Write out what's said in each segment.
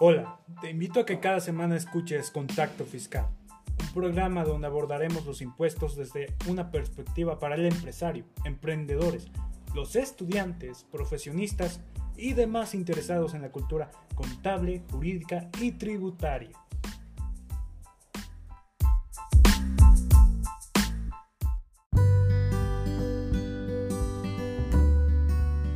Hola, te invito a que cada semana escuches Contacto Fiscal, un programa donde abordaremos los impuestos desde una perspectiva para el empresario, emprendedores, los estudiantes, profesionistas y demás interesados en la cultura contable, jurídica y tributaria.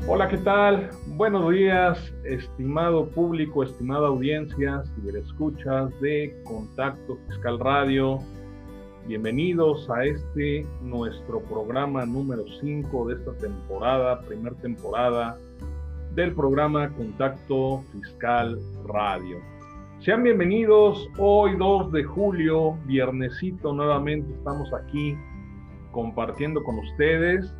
Hola, ¿qué tal? Buenos días, estimado público, estimada audiencia, ciberescuchas de Contacto Fiscal Radio. Bienvenidos a este nuestro programa número 5 de esta temporada, primera temporada del programa Contacto Fiscal Radio. Sean bienvenidos hoy 2 de julio, viernesito nuevamente estamos aquí compartiendo con ustedes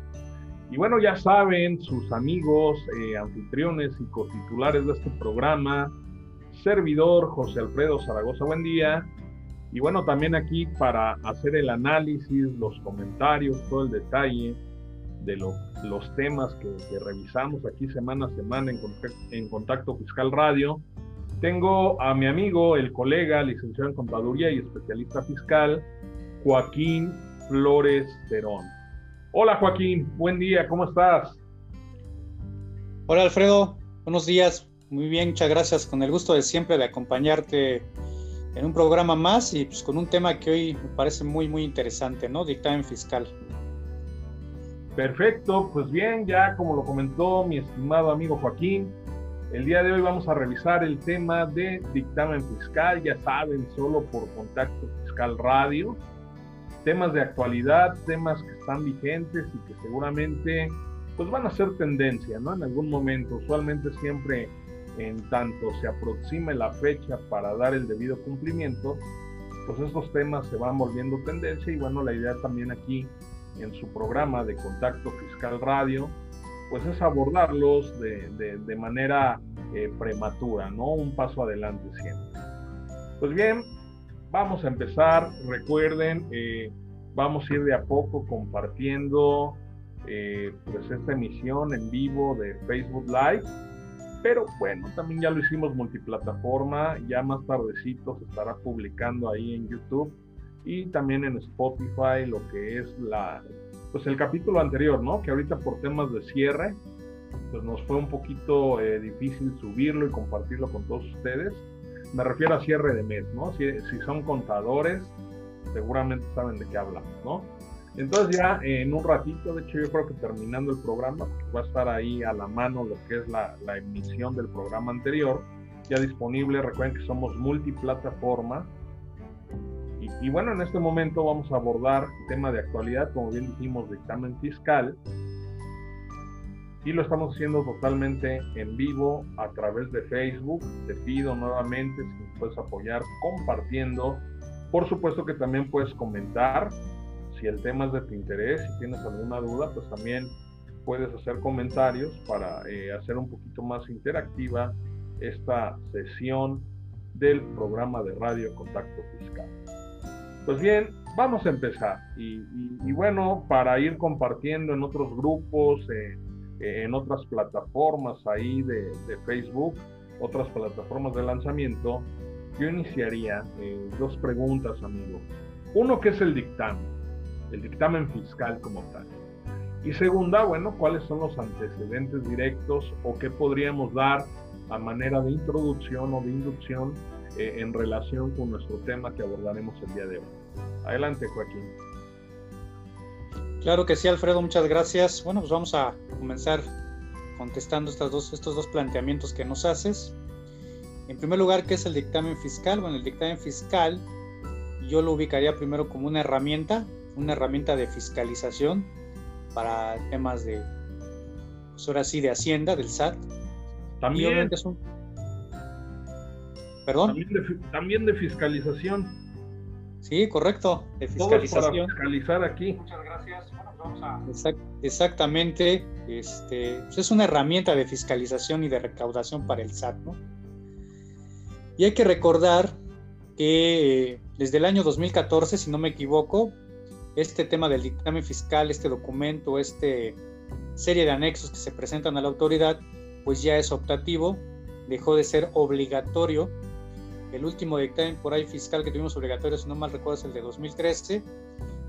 y bueno, ya saben, sus amigos, eh, anfitriones y cotitulares de este programa, servidor José Alfredo Zaragoza, buen día. Y bueno, también aquí para hacer el análisis, los comentarios, todo el detalle de los temas que, revisamos aquí semana a semana en, en Contacto Fiscal Radio. Tengo a mi amigo, el colega, licenciado en Contaduría y especialista fiscal, Joaquín Flores Cerón. Hola Joaquín, buen día, ¿cómo estás? Hola Alfredo, buenos días, muy bien, muchas gracias, con el gusto de siempre de acompañarte en un programa más y pues con un tema que hoy me parece muy muy interesante, ¿no? Dictamen fiscal. Perfecto, pues bien, ya como lo comentó mi estimado amigo Joaquín, el día de hoy vamos a revisar el tema de dictamen fiscal, ya saben, solo por Contacto Fiscal Radio temas de actualidad, temas que están vigentes y que seguramente pues van a ser tendencia, ¿no? En algún momento, usualmente siempre en tanto se aproxime la fecha para dar el debido cumplimiento, pues estos temas se van volviendo tendencia y bueno, la idea también aquí en su programa de Contacto Fiscal Radio, pues es abordarlos de, de, manera eh, prematura, ¿no? Un paso adelante siempre. Pues bien, vamos a empezar. Recuerden, eh, vamos a ir de a poco compartiendo eh, pues esta emisión en vivo de Facebook Live. Pero bueno, también ya lo hicimos multiplataforma, ya más tardecito se estará publicando ahí en YouTube y también en Spotify lo que es la pues el capítulo anterior, ¿no? Que ahorita por temas de cierre pues nos fue un poquito eh, difícil subirlo y compartirlo con todos ustedes me refiero a cierre de mes, ¿no? Si, son contadores, seguramente saben de qué hablamos, ¿no? Entonces ya en un ratito, de hecho yo creo que terminando el programa, va a estar ahí a la mano lo que es la, emisión del programa anterior, ya disponible, recuerden que somos multiplataforma. Y, bueno, en este momento vamos a abordar tema de actualidad, como bien dijimos, dictamen fiscal, y lo estamos haciendo totalmente en vivo a través de Facebook. Te pido nuevamente si me puedes apoyar compartiendo. Por supuesto que también puedes comentar si el tema es de tu interés, si tienes alguna duda, pues también puedes hacer comentarios para eh, hacer un poquito más interactiva esta sesión del programa de radio Contacto Fiscal. Pues bien, vamos a empezar. Y, bueno, para ir compartiendo en otros grupos, eh, en otras plataformas ahí de, Facebook, otras plataformas de lanzamiento, yo iniciaría eh, dos preguntas, amigo. Uno, ¿qué es el dictamen? El dictamen fiscal como tal. Y segunda, bueno, ¿cuáles son los antecedentes directos o qué podríamos dar a manera de introducción o de inducción eh, en relación con nuestro tema que abordaremos el día de hoy? Adelante, Joaquín. Claro que sí, Alfredo, muchas gracias. Bueno, pues vamos a comenzar contestando estas dos, estos dos planteamientos que nos haces. En primer lugar, ¿qué es el dictamen fiscal? Bueno, el dictamen fiscal yo lo ubicaría primero como una herramienta, una herramienta de fiscalización para temas de, pues ahora sí, de Hacienda, del SAT. También. Es un... ¿Perdón? También de, fiscalización. Sí, correcto, de fiscalización. para fiscalizar aquí. Muchas gracias exactamente, este, pues es una herramienta de fiscalización y de recaudación para el SAT, ¿no? Y hay que recordar que desde el año 2014, si no me equivoco, este tema del dictamen fiscal, este documento, esta serie de anexos que se presentan a la autoridad, pues ya es optativo dejó de ser obligatorio. El último dictamen por ahí fiscal que tuvimos obligatorio, si no mal recuerdo, es el de 2013.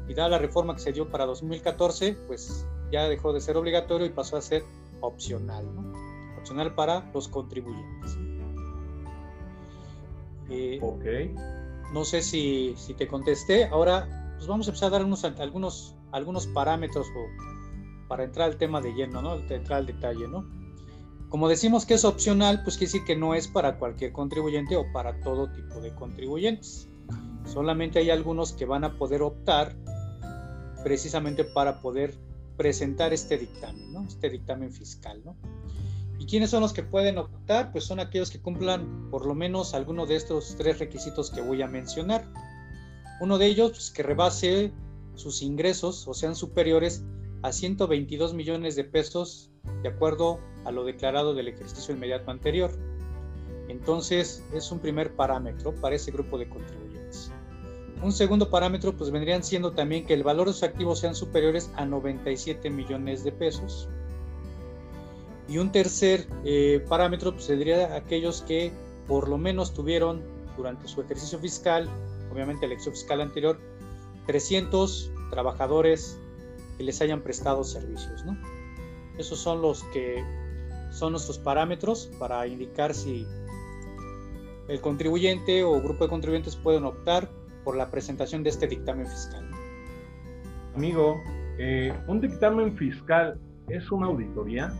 Y dada la reforma que se dio para 2014, pues ya dejó de ser obligatorio y pasó a ser opcional, ¿no? Opcional para los contribuyentes. Eh, ok. No sé si, si, te contesté. Ahora, pues vamos a empezar a dar unos, algunos, algunos parámetros para entrar al tema de lleno, ¿no? Entrar al detalle, ¿no? Como decimos que es opcional, pues quiere decir que no es para cualquier contribuyente o para todo tipo de contribuyentes. Solamente hay algunos que van a poder optar precisamente para poder presentar este dictamen. Este dictamen fiscal, ¿no? ¿Y quiénes son los que pueden optar? Pues son aquellos que cumplan por lo menos alguno de estos tres requisitos que voy a mencionar. Uno de ellos, pues, que rebase sus ingresos o sean superiores a 122 millones de pesos de acuerdo a lo declarado del ejercicio inmediato anterior. Entonces, es un primer parámetro para ese grupo de contribuyentes. Un segundo parámetro, pues vendrían siendo también que el valor de sus activos sean superiores a 97 millones de pesos. Y un tercer eh, parámetro pues, sería aquellos que por lo menos tuvieron durante su ejercicio fiscal, obviamente el ejercicio fiscal anterior, 300 trabajadores que les hayan prestado servicios. Esos son los que son nuestros parámetros para indicar si el contribuyente o grupo de contribuyentes pueden optar por la presentación de este dictamen fiscal. Amigo, eh, ¿un dictamen fiscal es una auditoría?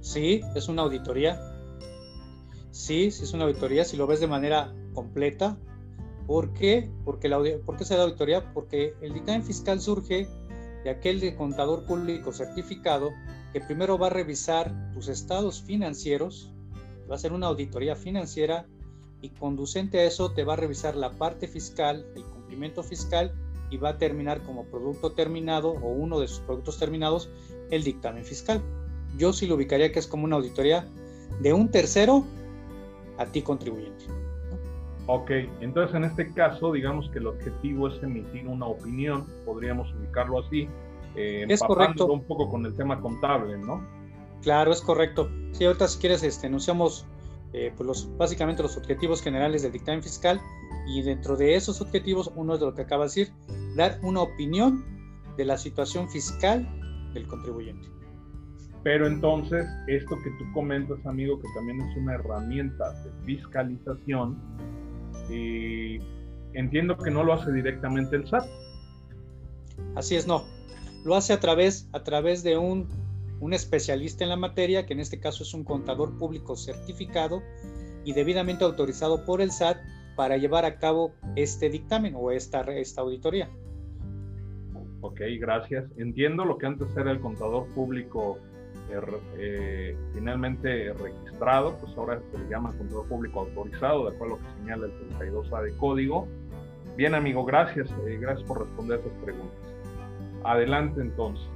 Sí, es una auditoría. Sí, sí es una auditoría si lo ves de manera completa. ¿Por qué? Porque la, ¿Por qué se da auditoría? Porque el dictamen fiscal surge de aquel de contador público certificado que primero va a revisar tus estados financieros, va a hacer una auditoría financiera y conducente a eso te va a revisar la parte fiscal, el cumplimiento fiscal y va a terminar como producto terminado o uno de sus productos terminados el dictamen fiscal yo sí lo ubicaría que es como una auditoría de un tercero a ti contribuyente. Ok, entonces en este caso, digamos que el objetivo es emitir una opinión, podríamos ubicarlo así, eh, es correcto. un poco con el tema contable, ¿no? Claro, es correcto. Sí, ahorita si quieres este, enunciamos eh, pues los, básicamente los objetivos generales del dictamen fiscal y dentro de esos objetivos, uno es de lo que acaba de decir, dar una opinión de la situación fiscal del contribuyente. Pero entonces, esto que tú comentas, amigo, que también es una herramienta de fiscalización, eh, entiendo que no lo hace directamente el SAT. Así es, no. Lo hace a través, a través de un, un especialista en la materia, que en este caso es un contador público certificado y debidamente autorizado por el SAT para llevar a cabo este dictamen o esta, esta auditoría. Ok, gracias. Entiendo lo que antes era el contador público eh, finalmente registrado, pues ahora se le llama control público autorizado, de acuerdo a lo que señala el 32A de código. Bien, amigo, gracias, eh, gracias por responder esas preguntas. Adelante entonces.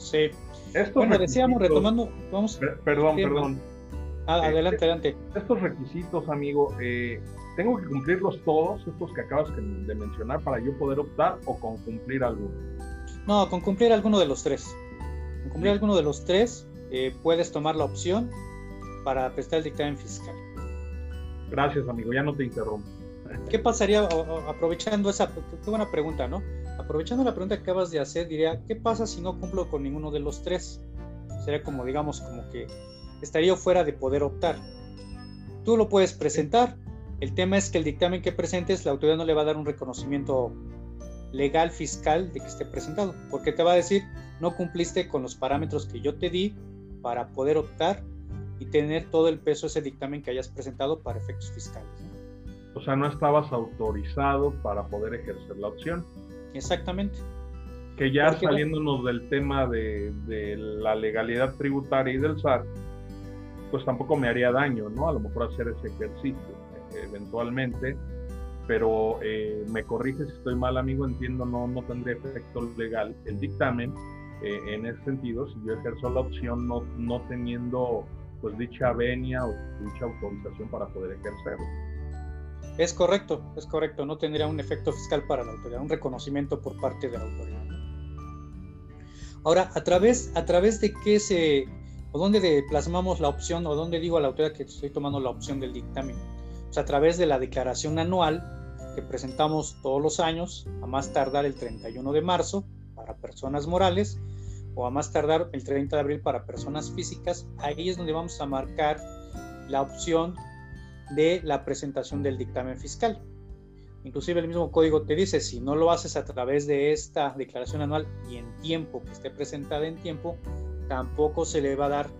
Sí. bueno, decíamos, retomando, vamos. perdón, perdón. Ah, adelante, adelante. Estos requisitos, amigo, eh, ¿tengo que cumplirlos todos, estos que acabas de mencionar, para yo poder optar o con cumplir alguno? No, con cumplir alguno de los tres cumplir alguno de los tres, eh, puedes tomar la opción para prestar el dictamen fiscal. Gracias, amigo, ya no te interrumpo. ¿Qué pasaría aprovechando esa, qué buena pregunta, ¿no? Aprovechando la pregunta que acabas de hacer, diría, ¿qué pasa si no cumplo con ninguno de los tres? Sería como, digamos, como que estaría fuera de poder optar. Tú lo puedes presentar. El tema es que el dictamen que presentes, la autoridad no le va a dar un reconocimiento legal fiscal de que esté presentado, porque te va a decir, no cumpliste con los parámetros que yo te di para poder optar y tener todo el peso ese dictamen que hayas presentado para efectos fiscales. O sea, no estabas autorizado para poder ejercer la opción. Exactamente. Que ya saliéndonos del tema de, de, la legalidad tributaria y del SAT, pues tampoco me haría daño, ¿no? A lo mejor hacer ese ejercicio eventualmente pero eh, me corrige si estoy mal, amigo, entiendo, no, no tendría efecto legal el dictamen eh, en ese sentido si yo ejerzo la opción no, no teniendo pues dicha venia o dicha autorización para poder ejercerlo. Es correcto, es correcto, no tendría un efecto fiscal para la autoridad, un reconocimiento por parte de la autoridad. Ahora, ¿a través, a través de qué se, o dónde plasmamos la opción o dónde digo a la autoridad que estoy tomando la opción del dictamen. Pues a través de la declaración anual que presentamos todos los años, a más tardar el 31 de marzo para personas morales o a más tardar el 30 de abril para personas físicas, ahí es donde vamos a marcar la opción de la presentación del dictamen fiscal. Inclusive el mismo código te dice, si no lo haces a través de esta declaración anual y en tiempo, que esté presentada en tiempo, tampoco se le va a dar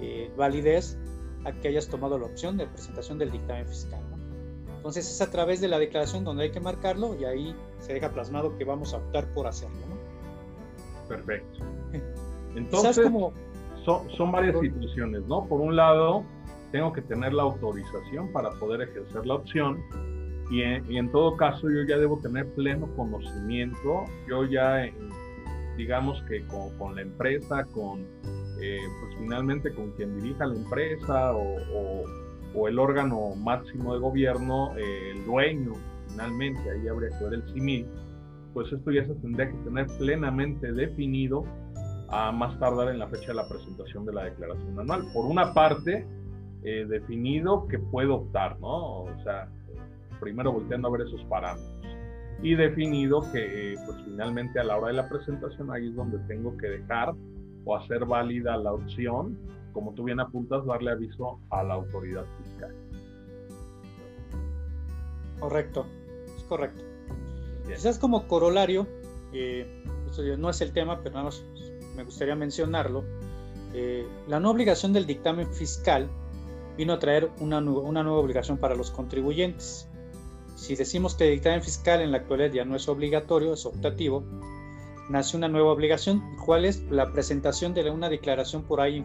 eh, validez a que hayas tomado la opción de presentación del dictamen fiscal. Entonces es a través de la declaración donde hay que marcarlo y ahí se deja plasmado que vamos a optar por hacerlo. Perfecto. Entonces, son, son varias situaciones, ¿no? Por un lado, tengo que tener la autorización para poder ejercer la opción y en, todo caso yo ya debo tener pleno conocimiento, yo ya digamos que con, la empresa, con eh, pues finalmente con quien dirija la empresa o, el órgano máximo de gobierno, eh, el dueño finalmente, ahí habría que ver el CIMIL, pues esto ya se tendría que tener plenamente definido a más tardar en la fecha de la presentación de la declaración anual. Por una parte, eh, definido que puedo optar, ¿no? O sea, primero volteando a ver esos parámetros. Y definido que, pues finalmente a la hora de la presentación, ahí es donde tengo que dejar o hacer válida la opción, como tú bien apuntas, darle aviso a la autoridad fiscal. Correcto, es correcto. Quizás como corolario, eh, no es el tema, pero nada más me gustaría mencionarlo, eh, la no obligación del dictamen fiscal vino a traer una, una nueva obligación para los contribuyentes. Si decimos que el dictamen fiscal en la actualidad ya no es obligatorio, es optativo, nace una nueva obligación, ¿cuál es? La presentación de una declaración por ahí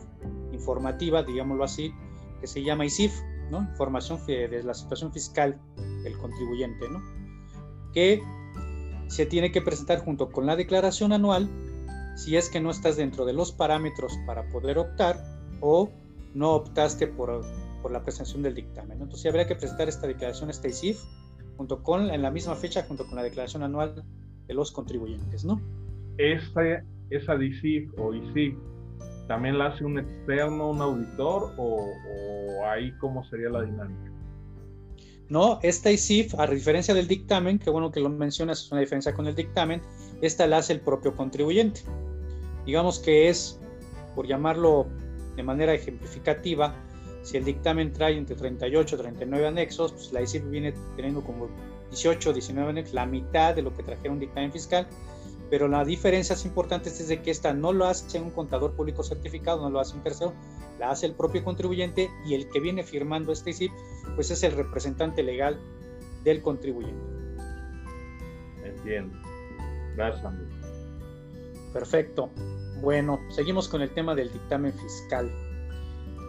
informativa, digámoslo así, que se llama ICIF, ¿no? Información de la situación fiscal del contribuyente, ¿no? Que se tiene que presentar junto con la declaración anual si es que no estás dentro de los parámetros para poder optar o no optaste por, por la presentación del dictamen. Entonces habría que presentar esta declaración, este ICIF, junto con, en la misma fecha, junto con la declaración anual de los contribuyentes, ¿no? Esa, esa DICIF o ICIF, ¿también la hace un externo, un auditor, o, ahí cómo sería la dinámica? No, esta ICIF, a diferencia del dictamen, que bueno que lo mencionas, es una diferencia con el dictamen, esta la hace el propio contribuyente. Digamos que es, por llamarlo de manera ejemplificativa, si el dictamen trae entre 38 y 39 anexos, pues la ICIF viene teniendo como 18 o 19 anexos, la mitad de lo que trajera un dictamen fiscal, pero la diferencia es importante es de que esta no lo hace un contador público certificado, no lo hace un tercero, la hace el propio contribuyente y el que viene firmando este ICIF, pues es el representante legal del contribuyente. Entiendo. Gracias, amigo. Perfecto. Bueno, seguimos con el tema del dictamen fiscal.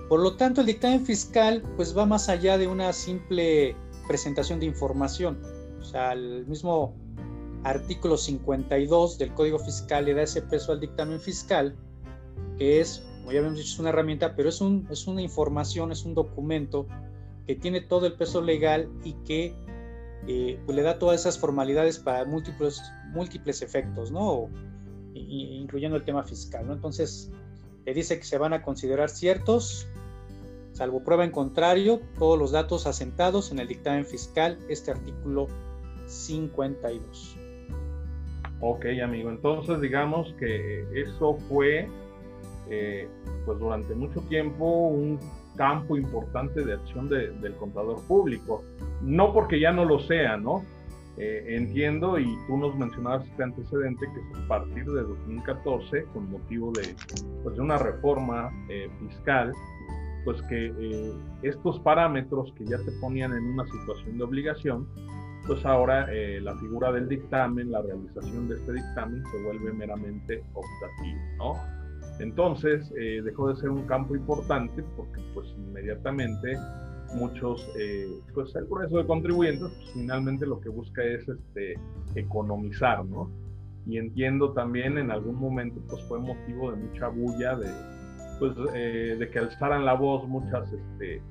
Por lo tanto, el dictamen fiscal pues va más allá de una simple presentación de información. O sea, el mismo artículo 52 del Código Fiscal le da ese peso al dictamen fiscal, que es, como ya habíamos dicho, es una herramienta, pero es, un, es una información, es un documento que tiene todo el peso legal y que eh, pues le da todas esas formalidades para múltiples, múltiples efectos, ¿no? incluyendo el tema fiscal, ¿no? Entonces, le dice que se van a considerar ciertos salvo prueba en contrario, todos los datos asentados en el dictamen fiscal, este artículo 52. Ok, amigo, entonces digamos que eso fue, eh, pues durante mucho tiempo, un campo importante de acción del contador público. No porque ya no lo sea, ¿no? Eh, entiendo y tú nos mencionabas este antecedente que es a partir de 2014, con motivo de, pues, de una reforma eh, fiscal, pues que eh, estos parámetros que ya te ponían en una situación de obligación, pues ahora eh, la figura del dictamen, la realización de este dictamen se vuelve meramente optativo, ¿no? Entonces eh, dejó de ser un campo importante porque pues inmediatamente muchos, pues el grueso de contribuyentes pues, finalmente lo que busca es este, economizar, ¿no? Y entiendo también en algún momento pues fue motivo de mucha bulla de, pues, eh, de que alzaran la voz muchas, este,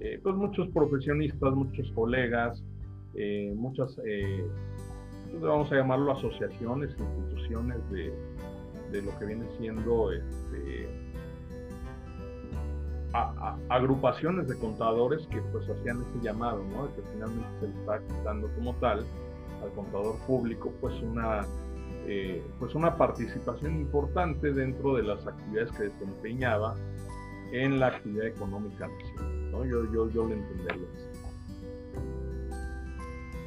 eh, pues muchos profesionistas, muchos colegas, eh, muchas, pues, vamos a llamarlo asociaciones, instituciones de, de lo que viene siendo este, agrupaciones de contadores que pues hacían ese llamado, ¿no? Que finalmente se le está quitando como tal al contador público pues una, eh, pues una participación importante dentro de las actividades que desempeñaba en la actividad económica ¿no? Yo, yo, yo lo entendería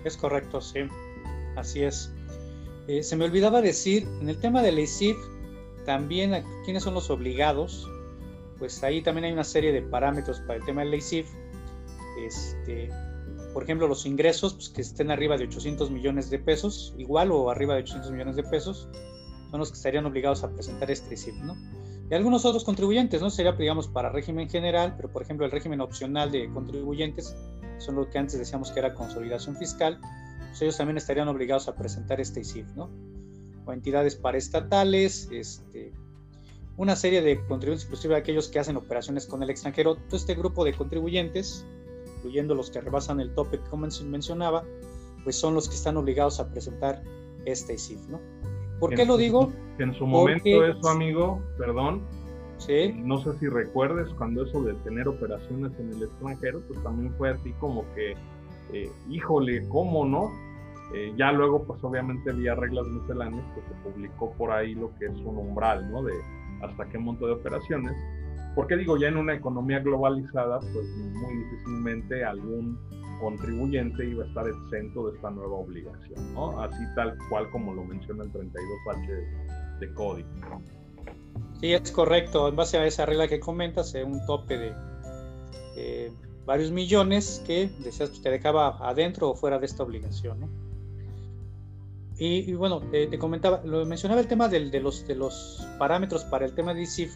Es correcto, sí, así es. Eh, se me olvidaba decir, en el tema de la ICIF, también quiénes son los obligados, pues ahí también hay una serie de parámetros para el tema de la ICIF. Este, por ejemplo, los ingresos pues, que estén arriba de 800 millones de pesos, igual o arriba de 800 millones de pesos, son los que estarían obligados a presentar este ICIF, ¿no? Y algunos otros contribuyentes, ¿no? Sería, digamos, para régimen general, pero por ejemplo el régimen opcional de contribuyentes, son lo que antes decíamos que era consolidación fiscal, pues ellos también estarían obligados a presentar este ICIF, ¿no? O entidades paraestatales, este, una serie de contribuyentes, inclusive aquellos que hacen operaciones con el extranjero. Todo este grupo de contribuyentes, incluyendo los que rebasan el tope que mencionaba, pues son los que están obligados a presentar este ICIF, ¿no? ¿Por qué lo digo? en su momento eso, amigo, perdón, ¿Sí? no sé si recuerdes cuando eso de tener operaciones en el extranjero, pues también fue así como que, eh, híjole, ¿cómo no? Eh, ya luego, pues obviamente había reglas misceláneas, que se publicó por ahí lo que es un umbral, ¿no? De hasta qué monto de operaciones. Porque digo, ya en una economía globalizada, pues muy difícilmente algún contribuyente iba a estar exento de esta nueva obligación, ¿no? Así tal cual como lo menciona el 32H de código. Sí, es correcto. En base a esa regla que comentas, eh, un tope de eh, varios millones que decías, pues, te dejaba adentro o fuera de esta obligación, ¿no? Y, bueno, te comentaba, lo mencionaba el tema de, los, de los parámetros para el tema de ICIF,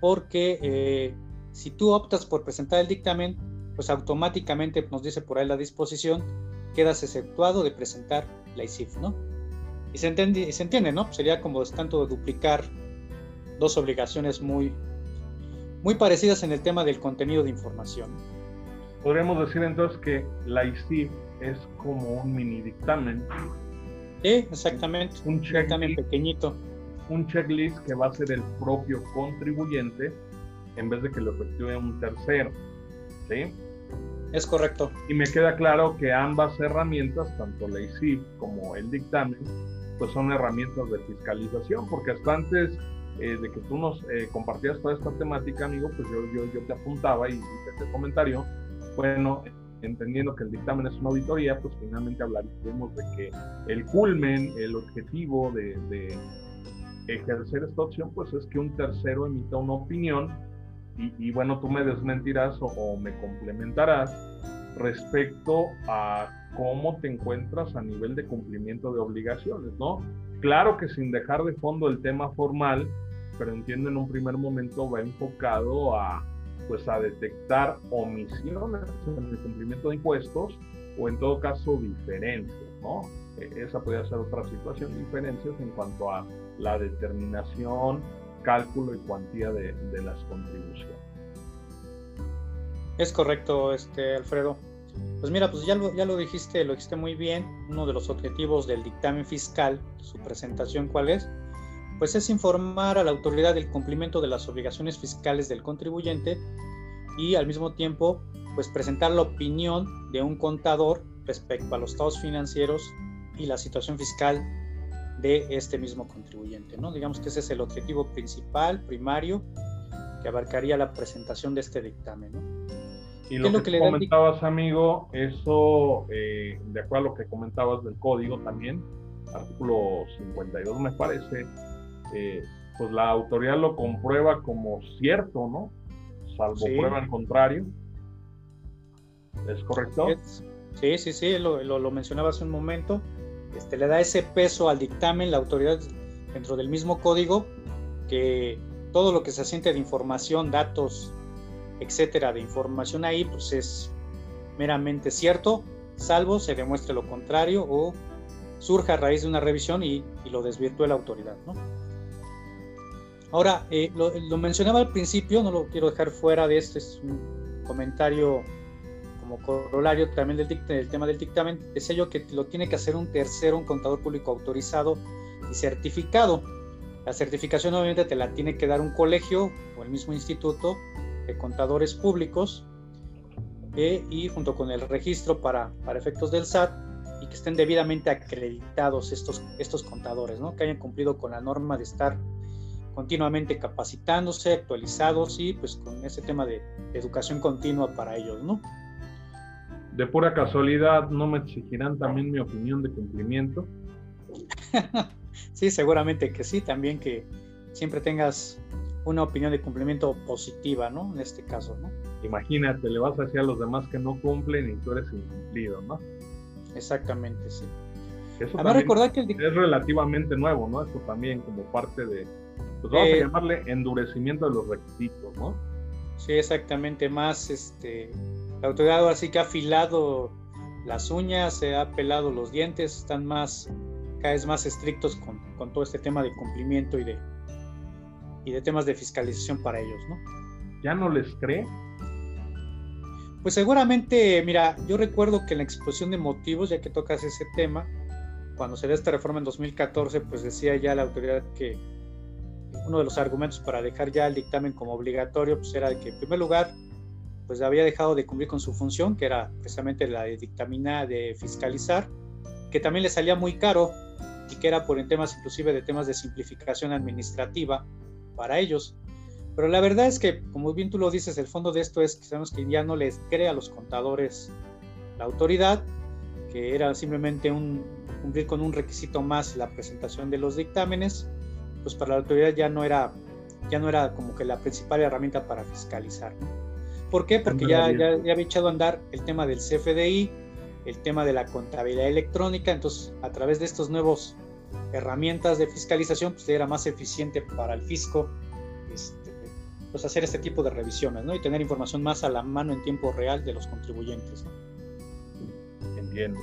porque eh, si tú optas por presentar el dictamen, pues automáticamente nos dice por ahí la disposición, quedas exceptuado de presentar la ICIF, ¿no? Y se, entiende, se entiende, ¿no? Sería como tanto duplicar dos obligaciones muy, muy parecidas en el tema del contenido de información. Podríamos decir entonces que la ICIF es como un mini dictamen. Sí, exactamente. Un dictamen pequeñito. Un checklist que va a ser el propio contribuyente en vez de que lo efectúe un tercero. ¿Sí? Es correcto. Y me queda claro que ambas herramientas, tanto la ICIF como el dictamen, pues son herramientas de fiscalización, porque hasta antes eh, de que tú nos eh, compartías toda esta temática, amigo, pues yo, yo, yo te apuntaba y, y te el comentario, bueno, entendiendo que el dictamen es una auditoría, pues finalmente hablaríamos de que el culmen, el objetivo de, de ejercer esta opción, pues es que un tercero emita una opinión y, bueno, tú me desmentirás o, me complementarás respecto a cómo te encuentras a nivel de cumplimiento de obligaciones, ¿no? Claro que sin dejar de fondo el tema formal, pero entiendo en un primer momento va enfocado a, pues a detectar omisiones en el cumplimiento de impuestos o en todo caso diferencias, ¿no? E, esa podría ser otra situación, diferencias en cuanto a la determinación cálculo y cuantía de, las contribuciones. Es correcto, este, Alfredo. Pues mira, pues ya ya lo dijiste, lo dijiste muy bien. Uno de los objetivos del dictamen fiscal, su presentación, ¿cuál es? Pues es informar a la autoridad del cumplimiento de las obligaciones fiscales del contribuyente y al mismo tiempo, pues presentar la opinión de un contador respecto a los estados financieros y la situación fiscal de este mismo contribuyente. ¿no? Digamos que ese es el objetivo principal, primario, que abarcaría la presentación de este dictamen. ¿no? Y lo, que, comentabas, amigo, eso, eh, de acuerdo a lo que comentabas del código también, artículo 52 me parece, eh, pues la autoridad lo comprueba como cierto, ¿no? Salvo prueba en contrario. ¿Es correcto? Sí, sí, sí, lo, lo, mencionaba hace un momento. Este, le da ese peso al dictamen, la autoridad dentro del mismo código, que todo lo que se asiente de información, datos, etcétera, de información ahí, pues es meramente cierto, salvo se demuestre lo contrario o surja a raíz de una revisión y, lo desvirtúe la autoridad. Ahora, eh, lo, lo, mencionaba al principio, no lo quiero dejar fuera de este, es un comentario como corolario también del, tema del dictamen, es ello que lo tiene que hacer un tercero, un contador público autorizado y certificado. La certificación obviamente te la tiene que dar un colegio o el mismo instituto de contadores públicos eh, y junto con el registro para, para efectos del SAT y que estén debidamente acreditados estos, estos contadores, ¿no? que hayan cumplido con la norma de estar continuamente capacitándose, actualizados y pues con ese tema de, educación continua para ellos, ¿no? De pura casualidad, ¿no me exigirán también mi opinión de cumplimiento? sí, seguramente que sí, también que siempre tengas una opinión de cumplimiento positiva, ¿no? En este caso, ¿no? Imagínate, le vas a decir a los demás que no cumplen y tú eres incumplido, ¿no? Exactamente, sí. Eso recordar que es relativamente nuevo, ¿no? Esto también como parte de, pues vamos a eh, llamarle endurecimiento de los requisitos, ¿no? Sí, exactamente, más este, la autoridad ahora sí que ha afilado las uñas, se ha pelado los dientes, están más, cada vez más estrictos con, con todo este tema de cumplimiento y de, y de temas de fiscalización para ellos, ¿no? ¿Ya no les cree? Pues seguramente, mira, yo recuerdo que en la exposición de motivos, ya que tocas ese tema, cuando se dio esta reforma en 2014, pues decía ya la autoridad que uno de los argumentos para dejar ya el dictamen como obligatorio, pues era que en primer lugar, pues había dejado de cumplir con su función, que era precisamente la de dictaminar, de fiscalizar, que también le salía muy caro y que era por en temas inclusive de temas de simplificación administrativa para ellos. Pero la verdad es que, como bien tú lo dices, el fondo de esto es que sabemos que ya no les crea a los contadores la autoridad, que era simplemente cumplir con un requisito más la presentación de los dictámenes, pues para la autoridad ya no era, ya no era como que la principal herramienta para fiscalizar. ¿Por qué? Porque ya, ya, había echado a andar el tema del CFDI, el tema de la contabilidad electrónica, entonces a través de estos nuevos herramientas de fiscalización, pues era más eficiente para el fisco este, pues hacer este tipo de revisiones ¿no? y tener información más a la mano en tiempo real de los contribuyentes. Entiendo.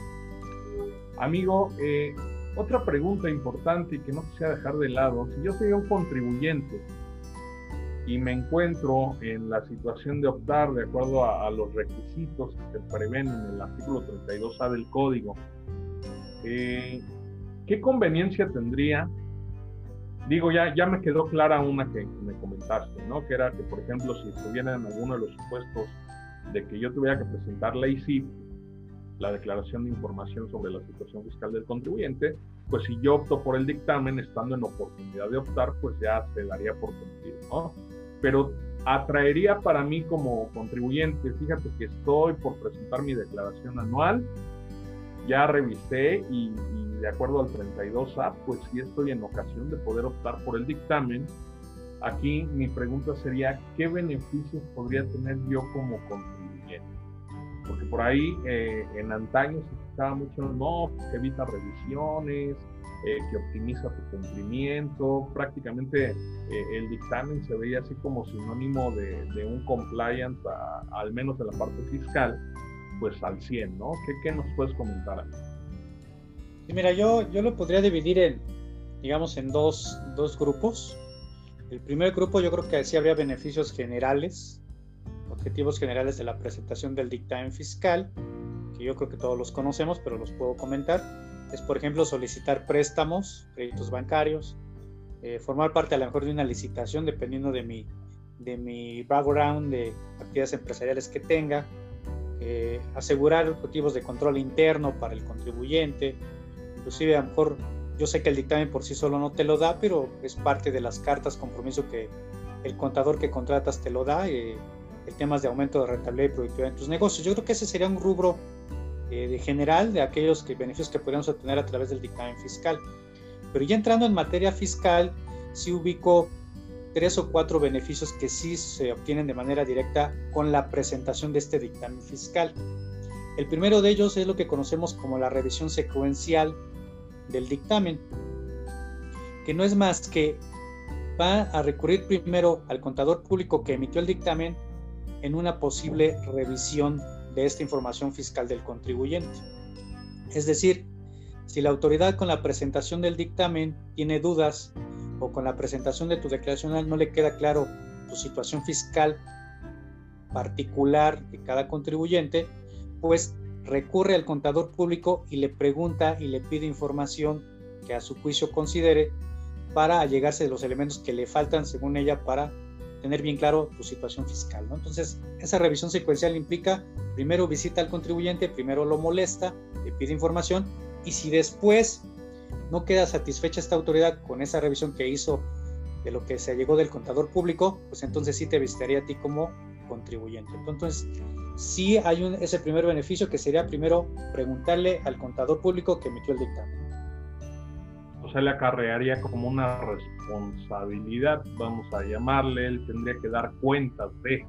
Amigo, eh, otra pregunta importante y que no quisiera dejar de lado, si yo soy un contribuyente y me encuentro en la situación de optar de acuerdo a, los requisitos que se prevén en el artículo 32A del código, eh, ¿qué conveniencia tendría? Digo, ya, ya me quedó clara una que, me comentaste, ¿no? Que era que, por ejemplo, si estuviera en alguno de los supuestos de que yo tuviera que presentar la ICIP, la declaración de información sobre la situación fiscal del contribuyente, pues si yo opto por el dictamen, estando en oportunidad de optar, pues ya se daría por cumplido, ¿no? Pero atraería para mí como contribuyente, fíjate que estoy por presentar mi declaración anual, ya revisé y, de acuerdo al 32A, pues sí estoy en ocasión de poder optar por el dictamen. Aquí mi pregunta sería, ¿qué beneficios podría tener yo como contribuyente? porque por ahí eh, en antaño se escuchaba mucho, no, que evita revisiones, eh, que optimiza tu cumplimiento, prácticamente eh, el dictamen se veía así como sinónimo de, un compliance, al menos en la parte fiscal, pues al 100, ¿no? ¿Qué, qué nos puedes comentar? Sí, mira, yo, yo lo podría dividir en, digamos, en dos, dos grupos. El primer grupo yo creo que sí habría beneficios generales, objetivos generales de la presentación del dictamen fiscal, que yo creo que todos los conocemos, pero los puedo comentar, es por ejemplo solicitar préstamos, créditos bancarios, eh, formar parte a lo mejor de una licitación dependiendo de mi, de mi background de actividades empresariales que tenga, eh, asegurar objetivos de control interno para el contribuyente, inclusive a lo mejor yo sé que el dictamen por sí solo no te lo da, pero es parte de las cartas compromiso que el contador que contratas te lo da. Eh, el temas de aumento de rentabilidad y productividad en tus negocios. Yo creo que ese sería un rubro eh, de general de aquellos que, beneficios que podríamos obtener a través del dictamen fiscal. Pero ya entrando en materia fiscal, sí ubico tres o cuatro beneficios que sí se obtienen de manera directa con la presentación de este dictamen fiscal. El primero de ellos es lo que conocemos como la revisión secuencial del dictamen, que no es más que va a recurrir primero al contador público que emitió el dictamen en una posible revisión de esta información fiscal del contribuyente. Es decir, si la autoridad con la presentación del dictamen tiene dudas o con la presentación de tu declaración no le queda claro tu situación fiscal particular de cada contribuyente, pues recurre al contador público y le pregunta y le pide información que a su juicio considere para allegarse de los elementos que le faltan según ella para tener bien claro tu situación fiscal. Entonces, esa revisión secuencial implica primero visita al contribuyente, primero lo molesta, le pide información y si después no queda satisfecha esta autoridad con esa revisión que hizo de lo que se llegó del contador público, pues entonces sí te visitaría a ti como contribuyente. Entonces, sí hay un, ese primer beneficio que sería primero preguntarle al contador público que emitió el dictamen. Sea, le acarrearía como una responsabilidad, vamos a llamarle, él tendría que dar cuentas de.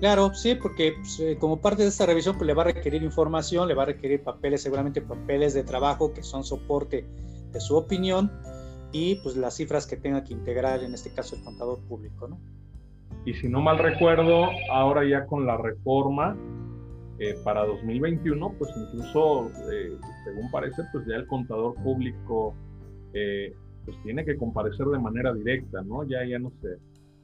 Claro, sí, porque pues, eh, como parte de esta revisión pues, le va a requerir información, le va a requerir papeles, seguramente papeles de trabajo que son soporte de su opinión y pues las cifras que tenga que integrar en este caso el contador público, ¿no? Y si no mal recuerdo, ahora ya con la reforma eh, para 2021, pues incluso, eh, según parece, pues ya el contador público eh, pues tiene que comparecer de manera directa, ¿no? Ya, ya no sé,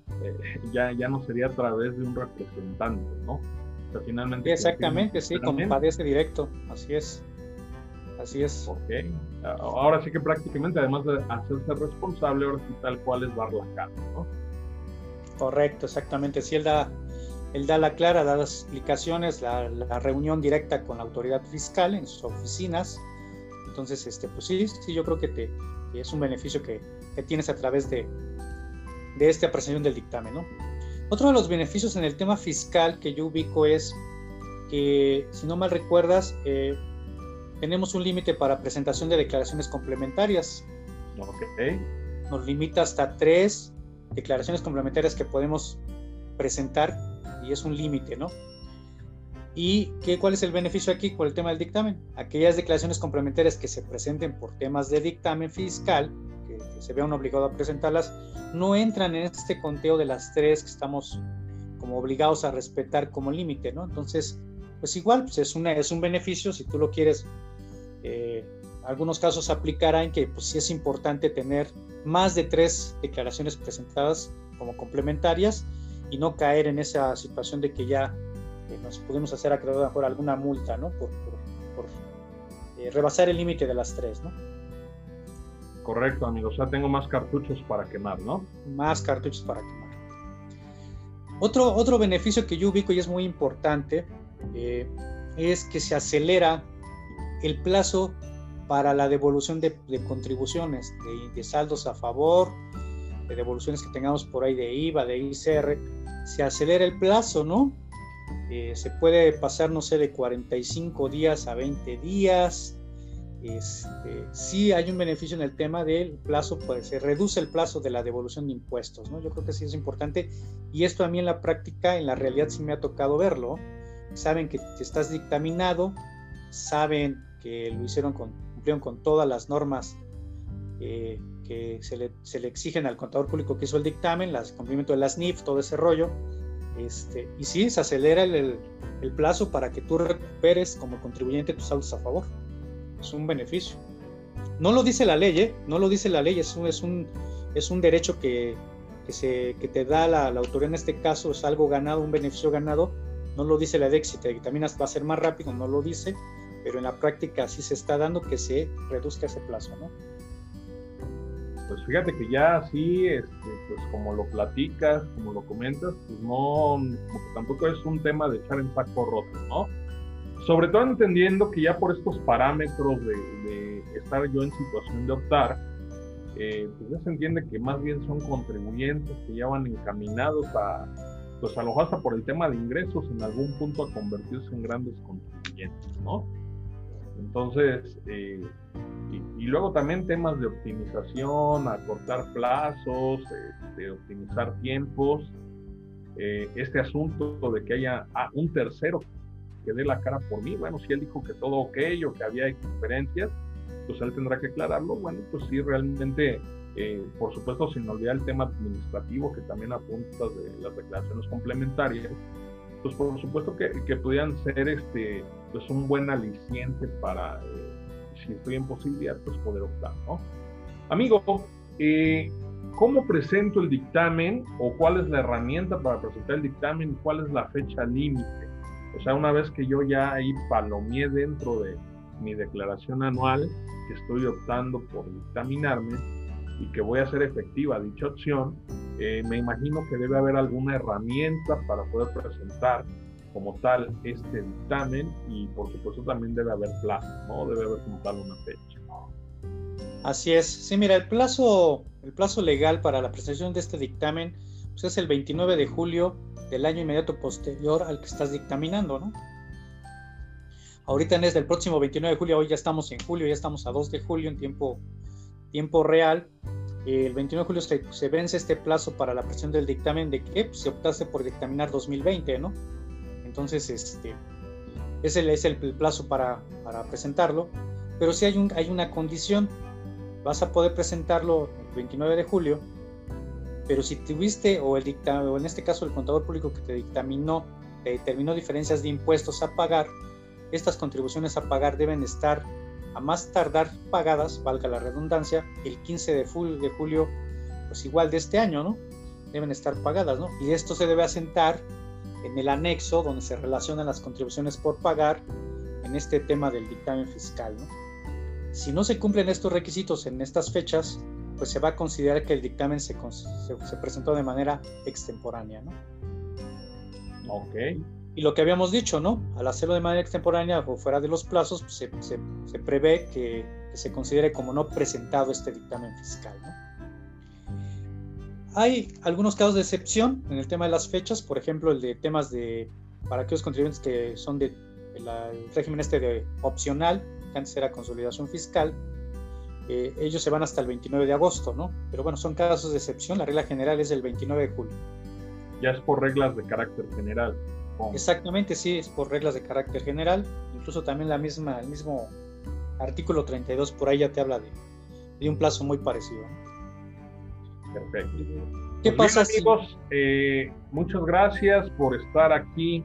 ya, ya no sería a través de un representante, ¿no? O sea, finalmente. exactamente, sí, comparece directo, así es. Así es. Ok. Ahora sí que prácticamente, además de hacerse responsable, ahora sí tal cual es dar la cara, ¿no? Correcto, exactamente. Si él da, él da la clara, da las explicaciones, la, reunión directa con la autoridad fiscal en sus oficinas. Entonces, este, pues sí, sí, yo creo que, te, es un beneficio que, que, tienes a través de, de esta apreciación del dictamen, ¿no? Otro de los beneficios en el tema fiscal que yo ubico es que, si no mal recuerdas, eh, tenemos un límite para presentación de declaraciones complementarias. Okay. Nos limita hasta tres declaraciones complementarias que podemos presentar y es un límite, ¿no? ¿Y qué, cuál es el beneficio aquí por el tema del dictamen? Aquellas declaraciones complementarias que se presenten por temas de dictamen fiscal, que, se vean obligados a presentarlas, no entran en este conteo de las tres que estamos como obligados a respetar como límite, ¿no? Entonces, pues igual, pues es, un beneficio si tú lo quieres eh, algunos casos aplicará en que pues sí es importante tener más de tres declaraciones presentadas como complementarias y no caer en esa situación de que ya eh, nos pudimos hacer acreedor por alguna multa, ¿no? Por, eh, rebasar el límite de las tres, ¿no? Correcto, amigo. O sea, tengo más cartuchos para quemar, ¿no? Más cartuchos para quemar. Otro, otro beneficio que yo ubico y es muy importante eh, es que se acelera el plazo para la devolución de, contribuciones, de, saldos a favor, de devoluciones que tengamos por ahí de IVA, de ICR, se acelera el plazo, ¿no? Eh, se puede pasar, no sé, de 45 días a 20 días. Este, sí hay un beneficio en el tema del plazo, pues se reduce el plazo de la devolución de impuestos, ¿no? Yo creo que sí es importante y esto a mí en la práctica, en la realidad sí me ha tocado verlo. Saben que estás dictaminado, saben que lo hicieron con con todas las normas eh, que se le, se le, exigen al contador público que hizo el dictamen, el cumplimiento de las NIF, todo ese rollo. Este, y sí, se acelera el, plazo para que tú recuperes como contribuyente tus saldos a favor. Es un beneficio. No lo dice la ley, ¿eh? no lo dice la ley, es un, es un, es un derecho que, que, se, que te da la, la, autoridad en este caso, es algo ganado, un beneficio ganado. No lo dice la ley, si te va a ser más rápido, no lo dice, pero en la práctica sí se está dando que se reduzca ese plazo, ¿no? Pues fíjate que ya así, este, pues como lo platicas, como lo comentas, pues no, tampoco es un tema de echar en saco roto, ¿no? Sobre todo entendiendo que ya por estos parámetros de, estar yo en situación de optar, eh, pues ya se entiende que más bien son contribuyentes que ya van encaminados a, pues a lo hasta por el tema de ingresos en algún punto a convertirse en grandes contribuyentes, ¿no? Entonces, eh, y, luego también temas de optimización, acortar plazos, de optimizar tiempos. Eh, este asunto de que haya ah, un tercero que dé la cara por mí, bueno, si él dijo que todo ok o que había diferencias, pues él tendrá que aclararlo. Bueno, pues sí, realmente, eh, por supuesto, sin olvidar el tema administrativo que también apunta de las declaraciones complementarias, pues por supuesto que, que pudieran ser este, pues un buen aliciente para, eh, si estoy en posibilidad, pues poder optar, ¿no? Amigo, eh, ¿cómo presento el dictamen o cuál es la herramienta para presentar el dictamen y cuál es la fecha límite? O sea, una vez que yo ya ahí palomeé dentro de mi declaración anual, que estoy optando por dictaminarme y que voy a hacer efectiva dicha opción, eh, me imagino que debe haber alguna herramienta para poder presentar como tal este dictamen y por supuesto también debe haber plazo, ¿no? Debe haber como tal una fecha. Así es. Sí, mira, el plazo, el plazo legal para la presentación de este dictamen pues es el 29 de julio del año inmediato posterior al que estás dictaminando, ¿no? Ahorita es el próximo 29 de julio, hoy ya estamos en julio, ya estamos a 2 de julio en tiempo, tiempo real. El 29 de julio se, vence este plazo para la presión del dictamen de que pues, se optase por dictaminar 2020, ¿no? Entonces, este, ese es el plazo para, para presentarlo. Pero si hay, un, hay una condición, vas a poder presentarlo el 29 de julio, pero si tuviste o el dictamen, o en este caso el contador público que te dictaminó, te determinó diferencias de impuestos a pagar, estas contribuciones a pagar deben estar a más tardar pagadas, valga la redundancia, el 15 de, julio, pues igual de este año, ¿no? Deben estar pagadas, ¿no? Y esto se debe asentar en el anexo donde se relacionan las contribuciones por pagar en este tema del dictamen fiscal, ¿no? Si no se cumplen estos requisitos en estas fechas, pues se va a considerar que el dictamen se, se, presentó de manera extemporánea, ¿no? Ok. Y lo que habíamos dicho, ¿no? Al hacerlo de manera extemporánea o fuera de los plazos, pues se, prevé que, se considere como no presentado este dictamen fiscal, ¿no? Hay algunos casos de excepción en el tema de las fechas, por ejemplo, el de temas de, para aquellos contribuyentes que son de, el régimen este de opcional, que antes era consolidación fiscal, eh, ellos se van hasta el 29 de agosto, ¿no? Pero bueno, son casos de excepción, la regla general es del 29 de julio. Ya es por reglas de carácter general. Exactamente, sí, es por reglas de carácter general. Incluso también la misma, el mismo artículo 32 por ahí ya te habla de, de un plazo muy parecido. Perfecto. ¿Qué pues pasa, amigos? Eh, muchas gracias por estar aquí,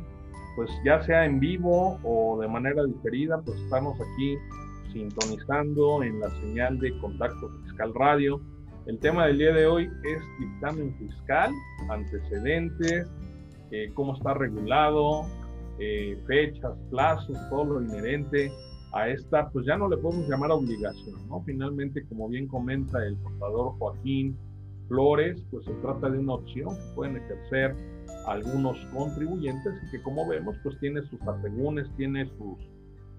pues ya sea en vivo o de manera diferida, pues estamos aquí sintonizando en la señal de Contacto Fiscal Radio. El tema del día de hoy es dictamen fiscal, antecedentes, eh, cómo está regulado, eh, fechas, plazos, todo lo inherente a esta, pues ya no le podemos llamar obligación, ¿no? Finalmente, como bien comenta el contador Joaquín Flores, pues se trata de una opción que pueden ejercer algunos contribuyentes y que como vemos, pues tiene sus asegúnes, tiene sus,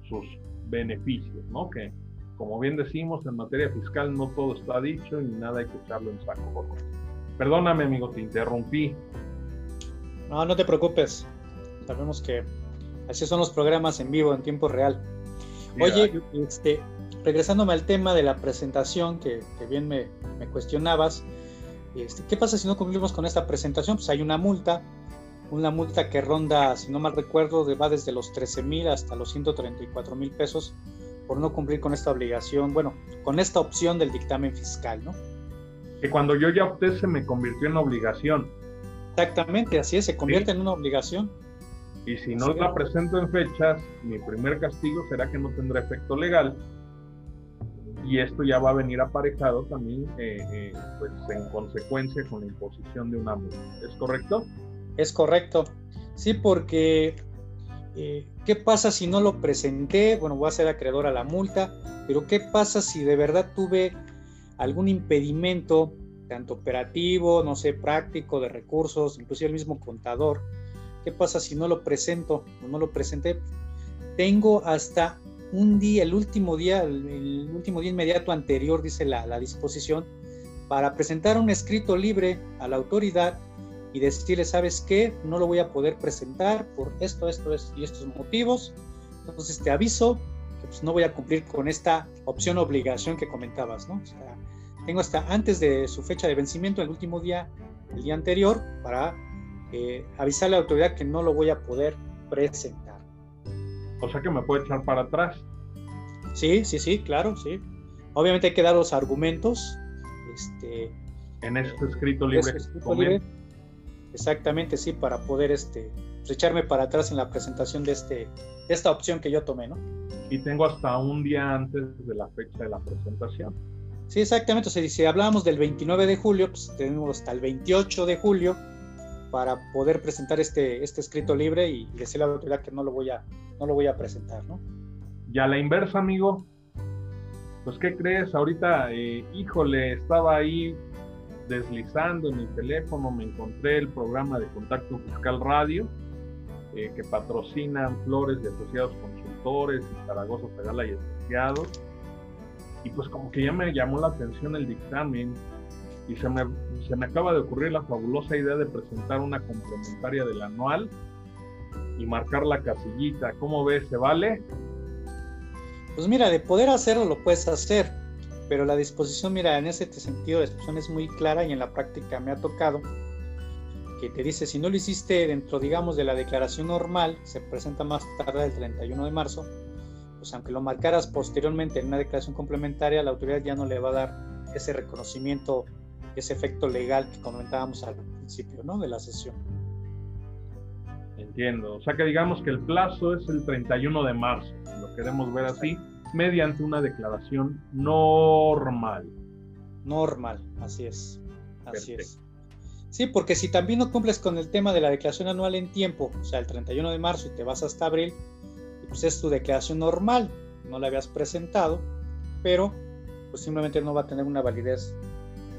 sus beneficios, ¿no? Que como bien decimos, en materia fiscal no todo está dicho y nada hay que echarlo en saco. Perdóname, amigo, te interrumpí. No, no te preocupes. Sabemos que así son los programas en vivo, en tiempo real. Oye, este, regresándome al tema de la presentación que, bien me, me cuestionabas, este, ¿Qué pasa si no cumplimos con esta presentación? Pues hay una multa, una multa que ronda, si no mal recuerdo, va desde los 13 mil hasta los 134 mil pesos por no cumplir con esta obligación, bueno, con esta opción del dictamen fiscal, ¿no? Que cuando yo ya opté se me convirtió en obligación. Exactamente, así es, se convierte en una obligación. Y si no la presento en fechas, mi primer castigo será que no tendrá efecto legal y esto ya va a venir aparejado también eh, eh, pues en consecuencia con la imposición de una multa. ¿Es correcto? Es correcto. Sí, porque eh, ¿qué pasa si no lo presenté? Bueno, voy a ser acreedor a la multa, pero ¿qué pasa si de verdad tuve algún impedimento, tanto operativo, no sé, práctico, de recursos, inclusive el mismo contador? ¿Qué pasa si no lo presento o no lo presenté? Tengo hasta un día, el último día, el, último día inmediato anterior, dice la, disposición, para presentar un escrito libre a la autoridad y decirle, ¿sabes qué? No lo voy a poder presentar por esto, esto, esto y estos motivos. Entonces te aviso que pues, no voy a cumplir con esta opción obligación que comentabas, ¿no? O sea, tengo hasta antes de su fecha de vencimiento, el último día, el día anterior, para eh, avisarle a la autoridad que no lo voy a poder presentar. O sea que me puede echar para atrás. Sí, sí, sí, claro, sí. Obviamente hay que dar los argumentos. Este, en este escrito libre. libre exactamente, sí, para poder este, pues, echarme para atrás en la presentación de, este, de esta opción que yo tomé, ¿no? Y tengo hasta un día antes de la fecha de la presentación. Sí, exactamente. O sea, si hablábamos del 29 de julio, pues tenemos hasta el 28 de julio para poder presentar este, este escrito libre y, decirle a la autoridad que no lo voy a, no lo voy a presentar, ¿no? Y a la inversa, amigo, pues ¿qué crees? Ahorita, eh, híjole, estaba ahí deslizando en mi teléfono me encontré el programa de Contacto Fiscal Radio, eh, que patrocinan Flores de Asociados Consultores y Zaragoza Pegala y Asociados. Y pues como que ya me llamó la atención el dictamen y se me, se me acaba de ocurrir la fabulosa idea de presentar una complementaria del anual y marcar la casillita. ¿Cómo ves? ¿Se vale? Pues mira, de poder hacerlo lo puedes hacer, pero la disposición, mira, en ese sentido la disposición es muy clara y en la práctica me ha tocado que te dice, si no lo hiciste dentro, digamos, de la declaración normal, se presenta más tarde el 31 de marzo, pues aunque lo marcaras posteriormente en una declaración complementaria, la autoridad ya no le va a dar ese reconocimiento, ese efecto legal que comentábamos al principio, ¿no? De la sesión. Entiendo. O sea que digamos que el plazo es el 31 de marzo, lo queremos ver así, mediante una declaración normal. Normal, así es. Así es. Sí, porque si también no cumples con el tema de la declaración anual en tiempo, o sea, el 31 de marzo y te vas hasta abril, pues es tu declaración normal, no la habías presentado, pero pues simplemente no va a tener una validez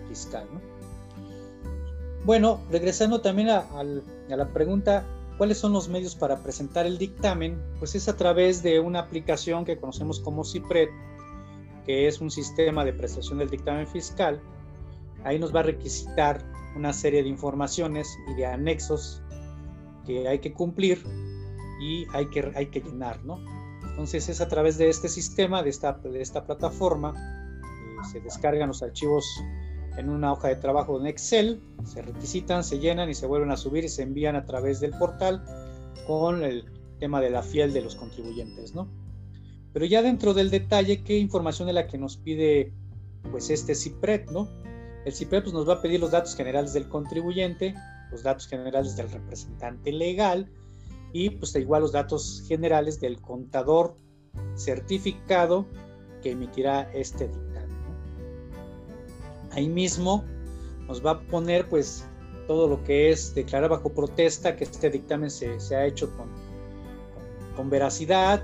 fiscal, ¿no? Bueno, regresando también a la pregunta, ¿Cuáles son los medios para presentar el dictamen? Pues es a través de una aplicación que conocemos como CIPRED, que es un sistema de prestación del dictamen fiscal. Ahí nos va a requisitar una serie de informaciones y de anexos que hay que cumplir y hay que, hay que llenar, ¿no? Entonces es a través de este sistema, de esta, de esta plataforma, eh, se descargan los archivos en una hoja de trabajo en Excel, se requisitan, se llenan y se vuelven a subir y se envían a través del portal con el tema de la fiel de los contribuyentes, ¿no? Pero ya dentro del detalle, ¿qué información es la que nos pide pues este CIPRED, ¿no? El CIPRED pues, nos va a pedir los datos generales del contribuyente, los datos generales del representante legal y pues igual los datos generales del contador certificado que emitirá este dictamen. Ahí mismo nos va a poner pues todo lo que es declarar bajo protesta, que este dictamen se, ha hecho con, con, veracidad,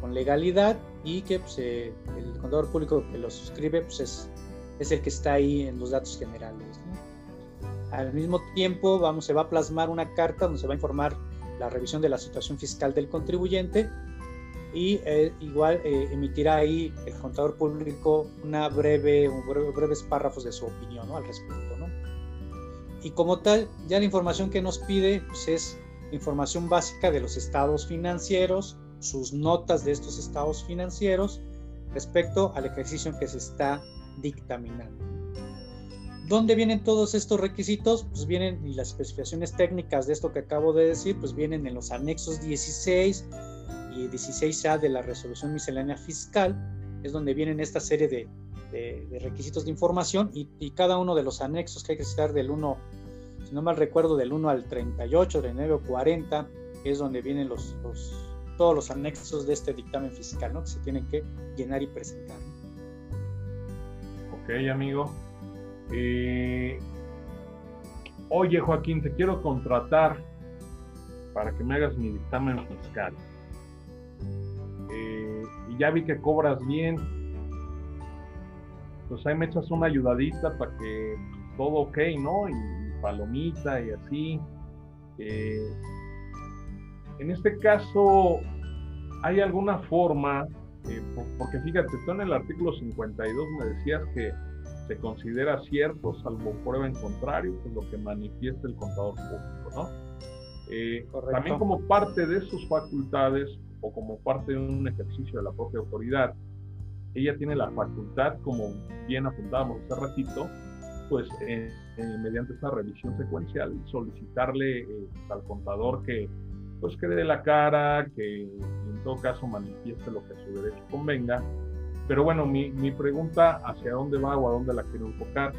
con legalidad y que pues, eh, el contador público que lo suscribe pues, es, es, el que está ahí en los datos generales. Al mismo tiempo vamos, se va a plasmar una carta donde se va a informar la revisión de la situación fiscal del contribuyente y eh, igual eh, emitirá ahí el contador público una breve, un breves párrafos de su opinión al respecto. ¿no? Y como tal, ya la información que nos pide pues, es información básica de los estados financieros, sus notas de estos estados financieros respecto al ejercicio en que se está dictaminando. ¿Dónde vienen todos estos requisitos? Pues vienen, y las especificaciones técnicas de esto que acabo de decir, pues vienen en los anexos 16, y 16A de la resolución miscelánea fiscal, es donde vienen esta serie de, requisitos de información y, cada uno de los anexos que hay que estar del 1, si no mal recuerdo, del 1 al 38, de 9 40, es donde vienen los, todos los anexos de este dictamen fiscal, ¿no? que se tienen que llenar y presentar. Ok, amigo. Eh, oye, Joaquín, te quiero contratar para que me hagas mi dictamen fiscal ya vi que cobras bien, pues ahí me echas una ayudadita para que todo ok, ¿no? Y, palomita y así. Eh, en este caso, ¿hay alguna forma? Eh, porque fíjate, tú en el artículo 52 me decías que se considera cierto, salvo prueba en contrario, pues lo que manifiesta el contador público, ¿no? Eh, también como parte de sus facultades, o como parte de un ejercicio de la propia autoridad, ella tiene la facultad, como bien apuntábamos hace ratito, pues eh, eh, mediante esta revisión secuencial solicitarle eh, al contador que pues que dé la cara, que en todo caso manifieste lo que a su derecho convenga. Pero bueno, mi, mi pregunta hacia dónde va o a dónde la quiero enfocar,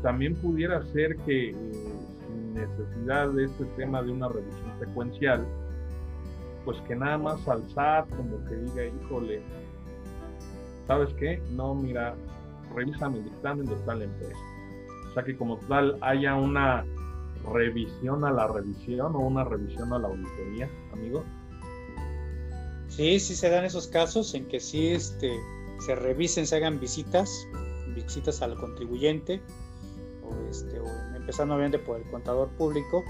también pudiera ser que sin necesidad de este tema de una revisión secuencial, pues que nada más al SAT como que diga, híjole, ¿sabes qué? No, mira, revisa mi dictamen de tal empresa. O sea que como tal haya una revisión a la revisión o una revisión a la auditoría, amigo. Sí, sí se dan esos casos en que sí, este, se, revisen, se hagan visitas, visitas al contribuyente este, empezando obviamente por el contador público,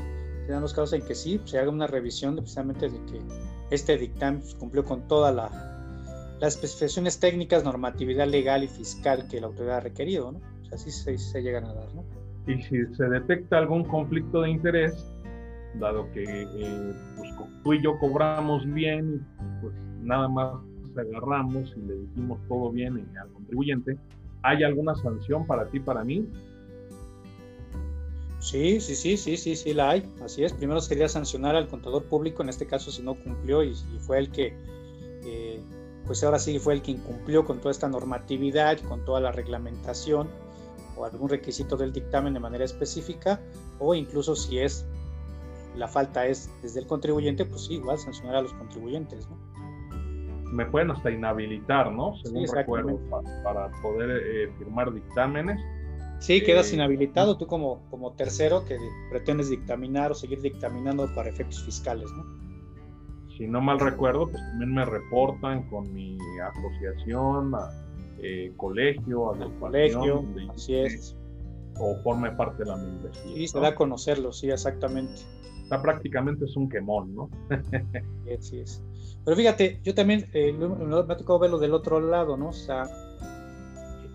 se dan los casos en que sí, se haga una revisión precisamente de que este dictamen pues, cumplió con todas la, las especificaciones técnicas, normatividad legal y fiscal que la autoridad ha requerido, ¿no? O sea, así se, se llegan a dar, ¿no? Y si se detecta algún conflicto de interés, dado que eh, pues, tú y yo cobramos bien, pues nada más agarramos y le dijimos todo bien al contribuyente, ¿hay alguna sanción para ti, para mí? Sí, sí, sí, sí, sí, sí la hay. Así es. Primero se quería sancionar al contador público, en este caso si no cumplió y, fue el que, eh, pues ahora sí fue el que incumplió con toda esta normatividad, con toda la reglamentación o algún requisito del dictamen de manera específica, o incluso si es la falta es desde el contribuyente, pues sí, igual sancionar a los contribuyentes, ¿no? Me pueden hasta inhabilitar, ¿no? Según recuerdo, para, poder eh, firmar dictámenes. Sí, quedas eh, inhabilitado tú como, como tercero que pretendes dictaminar o seguir dictaminando para efectos fiscales, ¿no? Si no mal recuerdo, pues también me reportan con mi asociación, eh, colegio, a colegio, así es. O forme parte de la membresía. Sí, se da a conocerlo, sí, exactamente. Sea, prácticamente es un quemón, ¿no? sí, es. Pero fíjate, yo también eh, me ha tocado verlo del otro lado, ¿no? O sea,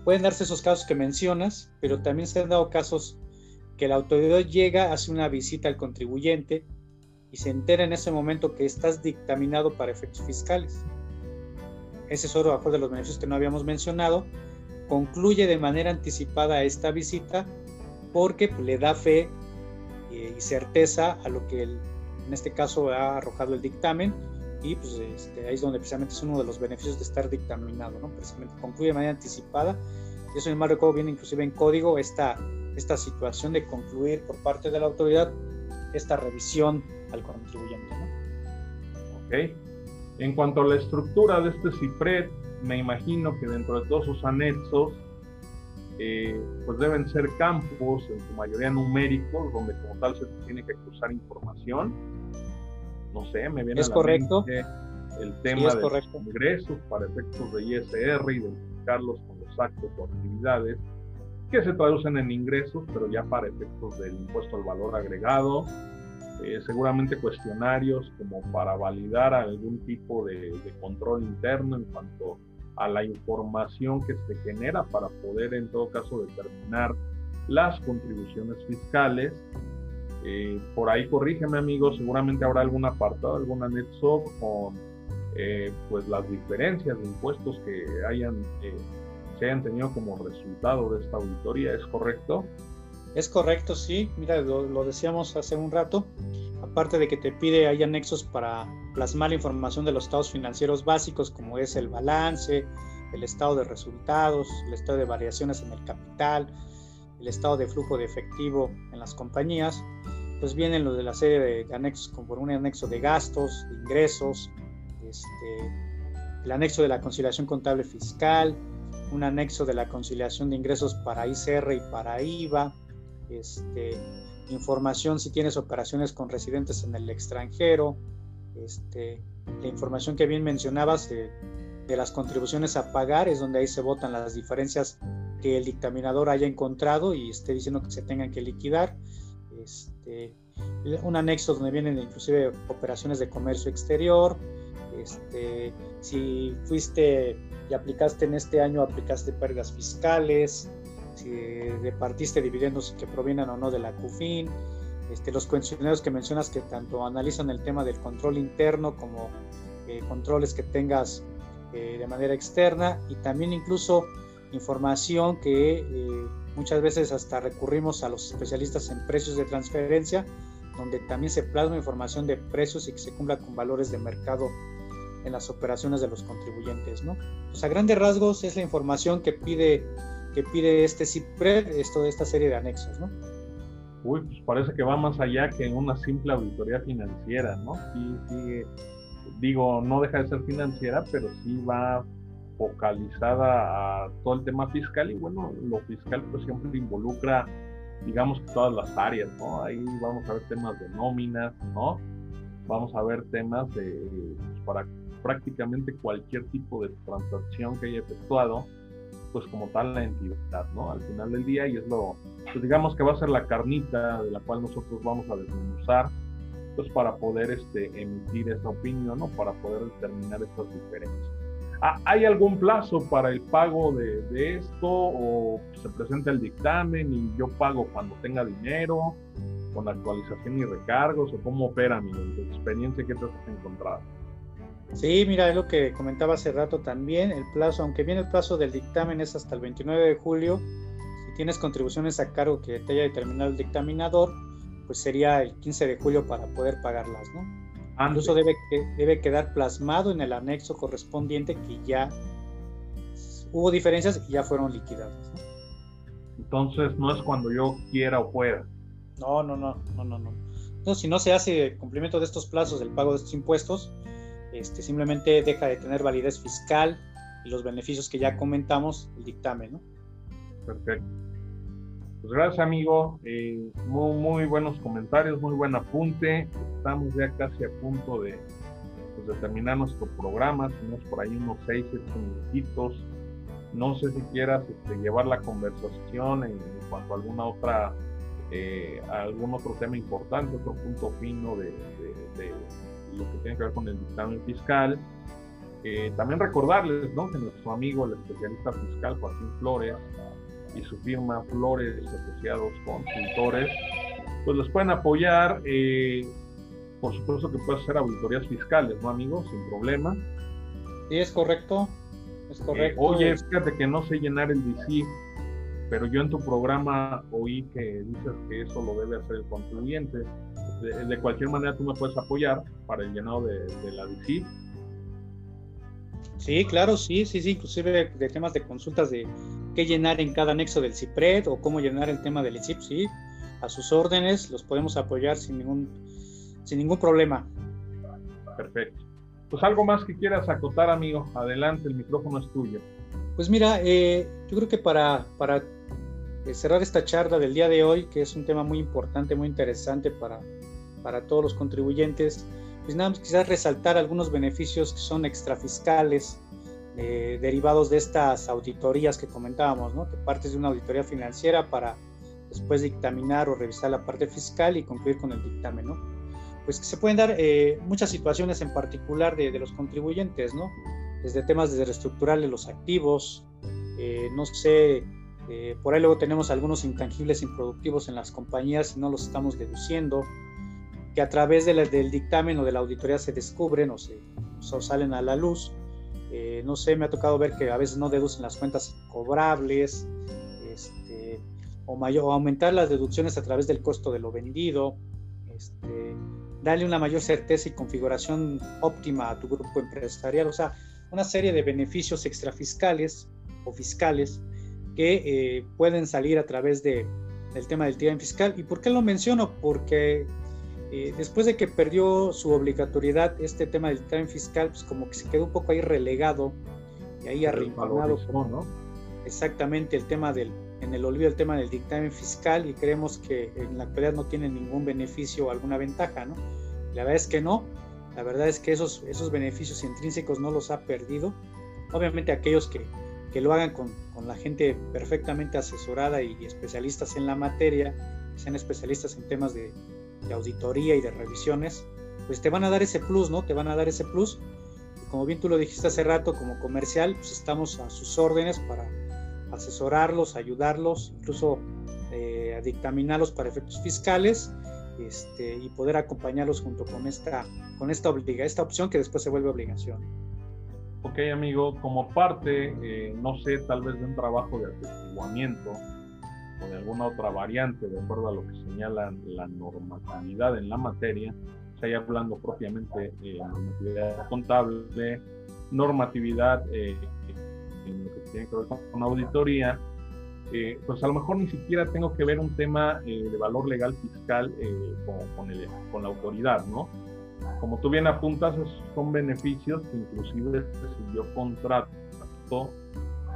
pueden darse esos casos que mencionas, pero también se han dado casos que la autoridad llega, hace una visita al contribuyente y se entera en ese momento que estás dictaminado para efectos fiscales. Ese es otro de los beneficios que no habíamos mencionado. Concluye de manera anticipada esta visita porque pues, le da fe eh, y certeza a lo que en este caso ha arrojado el dictamen y pues este, ahí es donde precisamente es uno de los beneficios de estar dictaminado, ¿no? Precisamente concluye de manera anticipada y eso en el recuerdo viene inclusive en código esta, esta situación de concluir por parte de la autoridad esta revisión al contribuyente, ¿no? Ok. En cuanto a la estructura de este CIPRED, me imagino que dentro de todos sus anexos eh, pues deben ser campos, en su mayoría numéricos, donde como tal se tiene que cruzar información. No sé, me viene a la correcto. mente el tema de los ingresos para efectos de ISR, identificarlos con los actos o actividades que se traducen en ingresos, pero ya para efectos del impuesto al valor agregado, eh, seguramente cuestionarios como para validar algún tipo de, de control interno en cuanto a la información que se genera para poder en todo caso determinar las contribuciones fiscales. Eh, por ahí corrígeme amigo, seguramente habrá algún apartado, algún anexo con eh, pues las diferencias de impuestos que hayan, eh, se hayan tenido como resultado de esta auditoría, ¿es correcto? Es correcto, sí. Mira, lo, decíamos hace un rato. Aparte de que te pide, hay anexos para plasmar la información de los estados financieros básicos, como es el balance, el estado de resultados, el estado de variaciones en el capital, el estado de flujo de efectivo en las compañías. Pues vienen los de la serie de, anexos, como un anexo de gastos, de ingresos, este, el anexo de la conciliación contable fiscal, un anexo de la conciliación de ingresos para ICR y para IVA, este, información si tienes operaciones con residentes en el extranjero, este, la información que bien mencionabas de, las contribuciones a pagar es donde ahí se votan las diferencias que el dictaminador haya encontrado y esté diciendo que se tengan que liquidar. Este, un anexo donde vienen inclusive operaciones de comercio exterior. Este, si fuiste y aplicaste en este año, aplicaste pérdidas fiscales, si repartiste dividendos que provienen o no de la CUFIN, este, los cuestionarios que mencionas que tanto analizan el tema del control interno como eh, controles que tengas eh, de manera externa y también incluso información que eh, muchas veces hasta recurrimos a los especialistas en precios de transferencia, donde también se plasma información de precios y que se cumpla con valores de mercado en las operaciones de los contribuyentes. ¿no? Pues a grandes rasgos es la información que pide que pide este CIPRED, esto esta serie de anexos, ¿no? Uy, pues parece que va más allá que una simple auditoría financiera, ¿no? Sí, sí, digo, no deja de ser financiera, pero sí va focalizada a todo el tema fiscal y bueno, lo fiscal pues siempre involucra, digamos todas las áreas, ¿no? Ahí vamos a ver temas de nóminas, ¿no? Vamos a ver temas de, pues, para prácticamente cualquier tipo de transacción que haya efectuado, pues como tal la entidad, ¿no? Al final del día y es lo, pues digamos que va a ser la carnita de la cual nosotros vamos a desmenuzar, pues para poder este, emitir esa opinión, ¿no? Para poder determinar estas diferencias. Ah, ¿Hay algún plazo para el pago de, de, esto o se presenta el dictamen y yo pago cuando tenga dinero, con actualización y recargos o cómo opera mi experiencia que te has encontrado? Sí, mira, es lo que comentaba hace rato también. El plazo, aunque bien el plazo del dictamen es hasta el 29 de julio, si tienes contribuciones a cargo que te haya determinado el dictaminador, pues sería el 15 de julio para poder pagarlas, ¿no? Incluso debe, debe quedar plasmado en el anexo correspondiente que ya hubo diferencias y ya fueron liquidadas. Entonces no es cuando yo quiera o pueda. No, no, no, no, no, no. Entonces, si no se hace cumplimiento de estos plazos del pago de estos impuestos, este, simplemente deja de tener validez fiscal y los beneficios que ya comentamos, el dictamen, ¿no? Perfecto. Pues gracias, amigo. Eh, muy, buenos comentarios, muy buen apunte. Estamos ya casi a punto de, pues, terminar nuestro programa. Tenemos por ahí unos 6, 7 minutitos. No sé si quieras este, llevar la conversación en, cuanto a alguna otra, eh, algún otro tema importante, otro punto fino de, de lo que tiene que ver con el dictamen fiscal. Eh, también recordarles ¿no? que nuestro amigo, el especialista fiscal Joaquín Flores y su firma Flores Asociados Consultores, pues les pueden apoyar. Eh, por supuesto que puede hacer auditorías fiscales, ¿no, amigos? Sin problema. Sí, es correcto. Es eh, correcto. oye, fíjate que no sé llenar el DC, pero yo en tu programa oí que dices que eso lo debe hacer el contribuyente de, cualquier manera tú me puedes apoyar para el llenado de, la DICIP. Sí, claro, sí, sí, sí, inclusive de temas de consultas de qué llenar en cada anexo del CIPRED o cómo llenar el tema del ICIP, sí, a sus órdenes, los podemos apoyar sin ningún, sin ningún problema. Perfecto. Pues algo más que quieras acotar, amigo, adelante, el micrófono es tuyo. Pues mira, eh, yo creo que para, para eh, cerrar esta charla del día de hoy, que es un tema muy importante, muy interesante para, para todos los contribuyentes, pues nada más quizás resaltar algunos beneficios que son extrafiscales eh, derivados de estas auditorías que comentábamos, ¿no? que partes de una auditoría financiera para después dictaminar o revisar la parte fiscal y concluir con el dictamen. ¿no? Pues que se pueden dar eh, muchas situaciones en particular de, de, los contribuyentes, ¿no? desde temas de reestructurar los activos, eh, no sé, por ahí luego tenemos algunos intangibles improductivos en las compañías y no los estamos deduciendo, que a través del dictamen o de la auditoría se descubren o se salen a la luz. Eh, no sé, me ha tocado ver que a veces no deducen las cuentas cobrables este, o, mayor, o aumentar las deducciones a través del costo de lo vendido, este, darle una mayor certeza y configuración óptima a tu grupo empresarial, o sea, una serie de beneficios extrafiscales o fiscales que eh, pueden salir a través de, del tema del dictamen fiscal. ¿Y por qué lo menciono? Porque eh, después de que perdió su obligatoriedad este tema del dictamen fiscal, pues como que se quedó un poco ahí relegado y ahí arrinconado. ¿no? Exactamente, el tema del, en el olvido el tema del dictamen fiscal y creemos que en la actualidad no tiene ningún beneficio o alguna ventaja, ¿no? La verdad es que no, la verdad es que esos, esos beneficios intrínsecos no los ha perdido. Obviamente aquellos que, que lo hagan con, con, la gente perfectamente asesorada y especialistas en la materia, que sean especialistas en temas de, de auditoría y de revisiones, pues te van a dar ese plus, ¿no? Te van a dar ese plus. Y como bien tú lo dijiste hace rato, como comercial, pues estamos a sus órdenes para asesorarlos, ayudarlos, incluso eh, dictaminarlos para efectos fiscales este, y poder acompañarlos junto con esta, con esta, obliga, esta opción que después se vuelve obligación. Ok, amigo, como parte, eh, no sé, tal vez de un trabajo de atestiguamiento, de alguna otra variante de acuerdo a lo que señala la normatividad en la materia, se hablando propiamente de normatividad contable, normatividad eh, en lo que tiene que ver con auditoría, eh, pues a lo mejor ni siquiera tengo que ver un tema eh, de valor legal fiscal con, el, con la autoridad, ¿no? Como tú bien apuntas, son beneficios que inclusive si yo contrato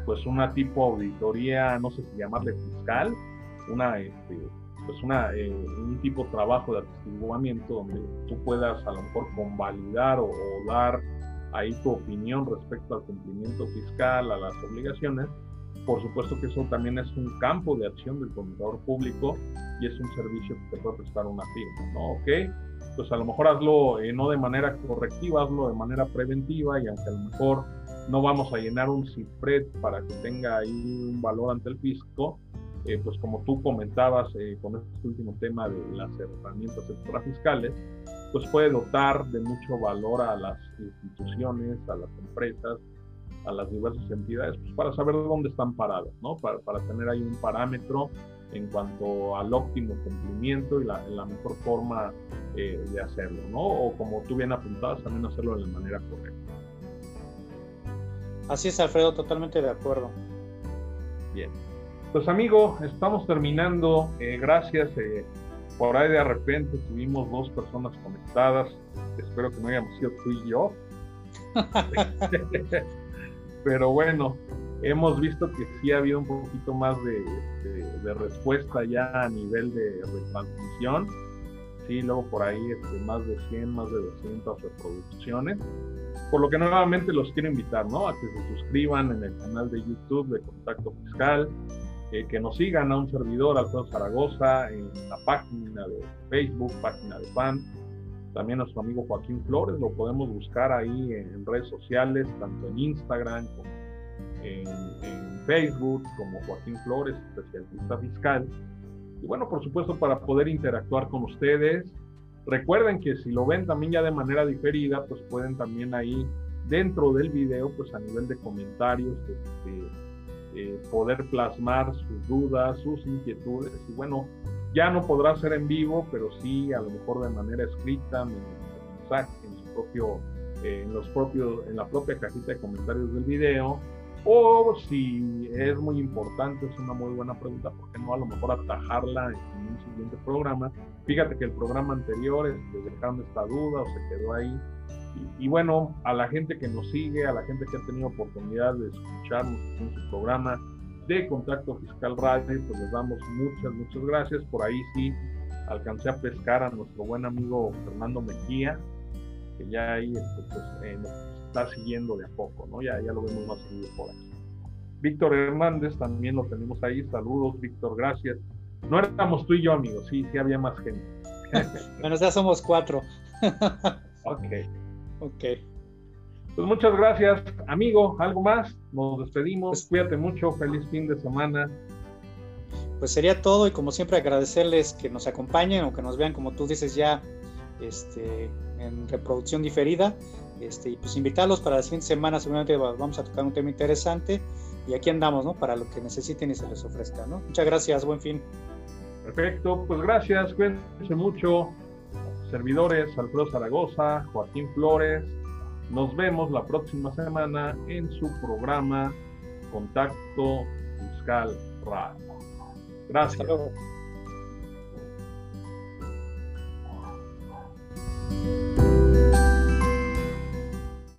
pues una tipo auditoría, no sé si llamarle fiscal, una, este, pues una, eh, un tipo de trabajo de atestiguamiento donde tú puedas a lo mejor convalidar o, dar ahí tu opinión respecto al cumplimiento fiscal, a las obligaciones, por supuesto que eso también es un campo de acción del contador público y es un servicio que te puede prestar una firma, ¿no? ¿Ok? Pues a lo mejor hazlo eh, no de manera correctiva, hazlo de manera preventiva y aunque a lo mejor no vamos a llenar un CIFRED para que tenga ahí un valor ante el fisco, eh, pues como tú comentabas eh, con este último tema de las herramientas fiscales, pues puede dotar de mucho valor a las instituciones, a las empresas, a las diversas entidades, pues para saber dónde están paradas, ¿no? Para, para tener ahí un parámetro en cuanto al óptimo cumplimiento y la, la mejor forma eh, de hacerlo, ¿no? O como tú bien apuntabas, también hacerlo de la manera correcta. Así es, Alfredo, totalmente de acuerdo. Bien. Pues amigo, estamos terminando. Eh, gracias. Eh, por ahí de repente tuvimos dos personas conectadas. Espero que no hayamos sido tú y yo. Pero bueno, hemos visto que sí ha habido un poquito más de, de, respuesta ya a nivel de retransmisión. Luego por ahí este, más de 100, más de 200 reproducciones. Por lo que nuevamente los quiero invitar, ¿no? A que se suscriban en el canal de YouTube de Contacto Fiscal, eh, que nos sigan a un servidor, Alfredo Zaragoza, en la página de Facebook, página de fan. También nuestro amigo Joaquín Flores, lo podemos buscar ahí en, redes sociales, tanto en Instagram como en, en Facebook, como Joaquín Flores, especialista fiscal. Y bueno, por supuesto, para poder interactuar con ustedes, Recuerden que si lo ven también ya de manera diferida, pues pueden también ahí dentro del video, pues a nivel de comentarios, eh, poder plasmar sus dudas, sus inquietudes. Y bueno, ya no podrá ser en vivo, pero sí a lo mejor de manera escrita, en en, su propio, eh, en, los propios, en la propia cajita de comentarios del video. O si es muy importante, es una muy buena pregunta, ¿por qué no a lo mejor atajarla en un siguiente programa? Fíjate que el programa anterior este, dejaron esta duda o se quedó ahí. Y, bueno, a la gente que nos sigue, a la gente que ha tenido oportunidad de escucharnos en su programa de Contacto Fiscal Radio, pues les damos muchas, muchas gracias. Por ahí sí alcancé a pescar a nuestro buen amigo Fernando Mejía, que ya ahí este, pues, eh, nos está siguiendo de a poco, ¿no? Ya, ya lo vemos más seguido por aquí. Víctor Hernández también lo tenemos ahí. Saludos, Víctor, gracias. No éramos tú y yo, amigos, sí, sí había más gente. bueno, ya somos cuatro. ok. Ok. Pues muchas gracias, amigo. ¿Algo más? Nos despedimos. Pues Cuídate mucho. Feliz fin de semana. Pues sería todo y como siempre agradecerles que nos acompañen o que nos vean, como tú dices, ya este, en reproducción diferida. Este, y pues invitarlos para la siguiente semana, seguramente vamos a tocar un tema interesante y aquí andamos, ¿no? Para lo que necesiten y se les ofrezca, ¿no? Muchas gracias, buen fin. Perfecto, pues gracias, cuídense mucho. Servidores, Alfredo Zaragoza, Joaquín Flores. Nos vemos la próxima semana en su programa Contacto Fiscal Radio. Gracias. Hasta luego.